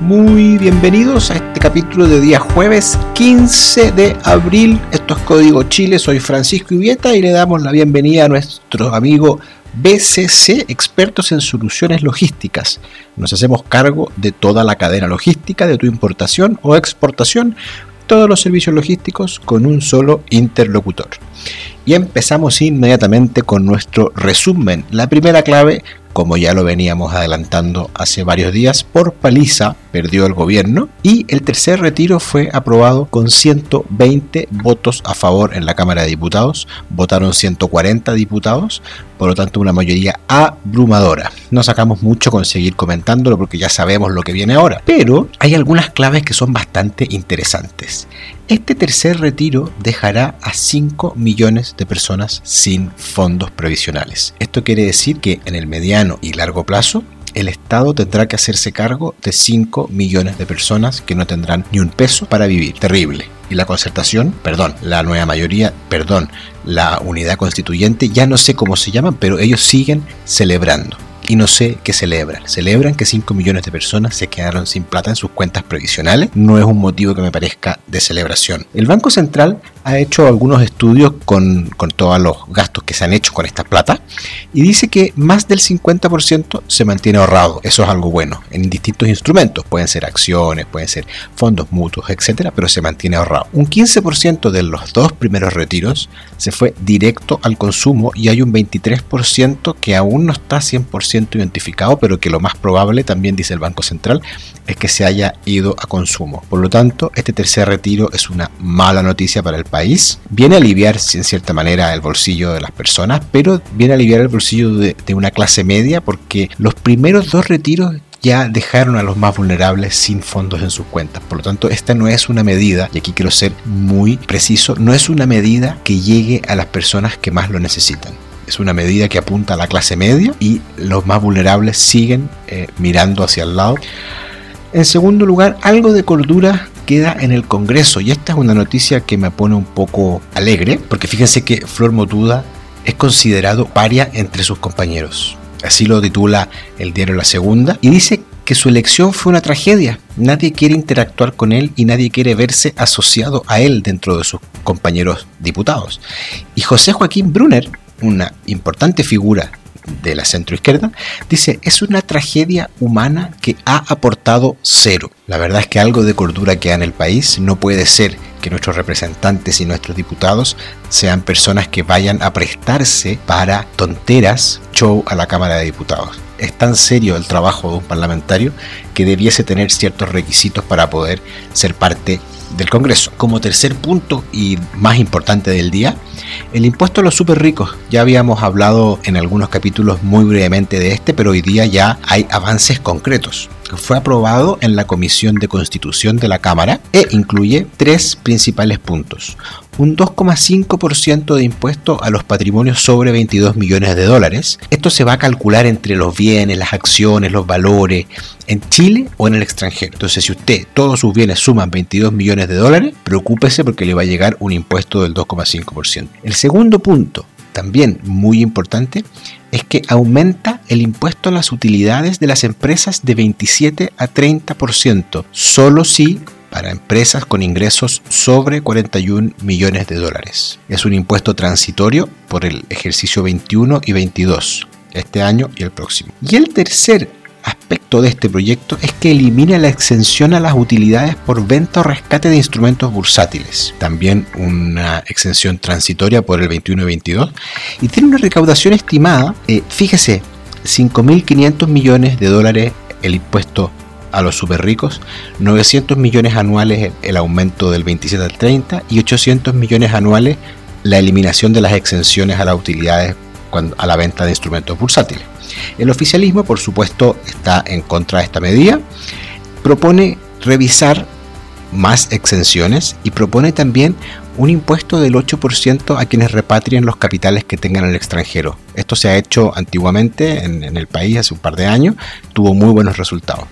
Muy bienvenidos a este capítulo de día jueves 15 de abril. Esto es Código Chile, soy Francisco Ivieta y le damos la bienvenida a nuestro amigo BCC, expertos en soluciones logísticas. Nos hacemos cargo de toda la cadena logística de tu importación o exportación, todos los servicios logísticos con un solo interlocutor. Y empezamos inmediatamente con nuestro resumen. La primera clave, como ya lo veníamos adelantando hace varios días, por paliza perdió el gobierno y el tercer retiro fue aprobado con 120 votos a favor en la Cámara de Diputados. Votaron 140 diputados, por lo tanto una mayoría abrumadora. No sacamos mucho con seguir comentándolo porque ya sabemos lo que viene ahora, pero hay algunas claves que son bastante interesantes. Este tercer retiro dejará a 5 millones de personas sin fondos previsionales. Esto quiere decir que en el mediano y largo plazo el Estado tendrá que hacerse cargo de 5 millones de personas que no tendrán ni un peso para vivir. Terrible. Y la concertación, perdón, la nueva mayoría, perdón, la unidad constituyente, ya no sé cómo se llaman, pero ellos siguen celebrando y no sé qué celebran. Celebran que 5 millones de personas se quedaron sin plata en sus cuentas previsionales. No es un motivo que me parezca de celebración. El Banco Central ha hecho algunos estudios con, con todos los gastos que se han hecho con esta plata y dice que más del 50% se mantiene ahorrado. Eso es algo bueno en distintos instrumentos. Pueden ser acciones, pueden ser fondos mutuos, etcétera, pero se mantiene ahorrado. Un 15% de los dos primeros retiros se fue directo al consumo y hay un 23% que aún no está 100% identificado, pero que lo más probable, también dice el Banco Central, es que se haya ido a consumo. Por lo tanto, este tercer retiro es una mala noticia para el país. Viene a aliviar, en cierta manera, el bolsillo de las personas, pero viene a aliviar el bolsillo de, de una clase media porque los primeros dos retiros ya dejaron a los más vulnerables sin fondos en sus cuentas. Por lo tanto, esta no es una medida, y aquí quiero ser muy preciso, no es una medida que llegue a las personas que más lo necesitan. Es una medida que apunta a la clase media y los más vulnerables siguen eh, mirando hacia el lado. En segundo lugar, algo de cordura queda en el Congreso y esta es una noticia que me pone un poco alegre porque fíjense que Flor Motuda es considerado paria entre sus compañeros. Así lo titula el diario La Segunda y dice que su elección fue una tragedia. Nadie quiere interactuar con él y nadie quiere verse asociado a él dentro de sus compañeros diputados. Y José Joaquín Brunner, una importante figura de la centroizquierda, dice, es una tragedia humana que ha aportado cero. La verdad es que algo de cordura queda en el país. No puede ser que nuestros representantes y nuestros diputados sean personas que vayan a prestarse para tonteras, show a la Cámara de Diputados. Es tan serio el trabajo de un parlamentario que debiese tener ciertos requisitos para poder ser parte del Congreso. Como tercer punto y más importante del día, el impuesto a los super ricos. Ya habíamos hablado en algunos capítulos muy brevemente de este, pero hoy día ya hay avances concretos. Fue aprobado en la Comisión de Constitución de la Cámara e incluye tres principales puntos un 2,5% de impuesto a los patrimonios sobre 22 millones de dólares. Esto se va a calcular entre los bienes, las acciones, los valores, en Chile o en el extranjero. Entonces, si usted todos sus bienes suman 22 millones de dólares, preocúpese porque le va a llegar un impuesto del 2,5%. El segundo punto, también muy importante, es que aumenta el impuesto a las utilidades de las empresas de 27 a 30%, solo si para empresas con ingresos sobre 41 millones de dólares. Es un impuesto transitorio por el ejercicio 21 y 22, este año y el próximo. Y el tercer aspecto de este proyecto es que elimina la exención a las utilidades por venta o rescate de instrumentos bursátiles. También una exención transitoria por el 21 y 22. Y tiene una recaudación estimada, eh, fíjese, 5.500 millones de dólares el impuesto a los super ricos, 900 millones anuales el aumento del 27 al 30 y 800 millones anuales la eliminación de las exenciones a las utilidades a la venta de instrumentos bursátiles. El oficialismo, por supuesto, está en contra de esta medida, propone revisar más exenciones y propone también un impuesto del 8% a quienes repatrien los capitales que tengan en el extranjero. Esto se ha hecho antiguamente en, en el país hace un par de años, tuvo muy buenos resultados.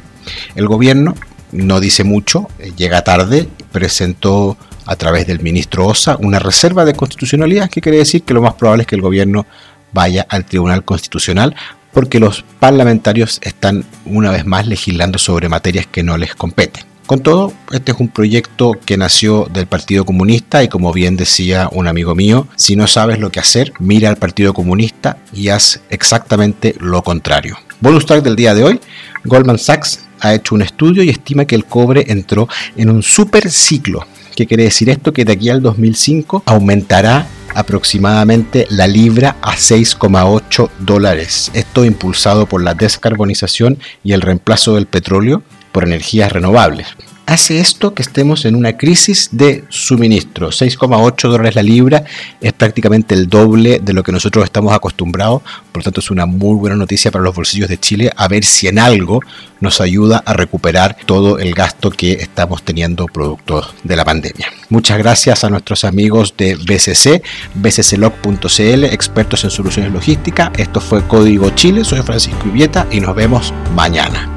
El gobierno no dice mucho, eh, llega tarde, presentó a través del ministro Osa una reserva de constitucionalidad, que quiere decir que lo más probable es que el gobierno vaya al Tribunal Constitucional porque los parlamentarios están una vez más legislando sobre materias que no les competen. Con todo, este es un proyecto que nació del Partido Comunista y como bien decía un amigo mío, si no sabes lo que hacer, mira al Partido Comunista y haz exactamente lo contrario. Bonus track del día de hoy, Goldman Sachs ha hecho un estudio y estima que el cobre entró en un super ciclo. ¿Qué quiere decir esto? Que de aquí al 2005 aumentará aproximadamente la libra a 6,8 dólares. Esto impulsado por la descarbonización y el reemplazo del petróleo por energías renovables. Hace esto que estemos en una crisis de suministro. 6,8 dólares la libra es prácticamente el doble de lo que nosotros estamos acostumbrados. Por lo tanto, es una muy buena noticia para los bolsillos de Chile. A ver si en algo nos ayuda a recuperar todo el gasto que estamos teniendo producto de la pandemia. Muchas gracias a nuestros amigos de BCC, bcclog.cl, expertos en soluciones logísticas. Esto fue Código Chile. Soy Francisco Ibieta y nos vemos mañana.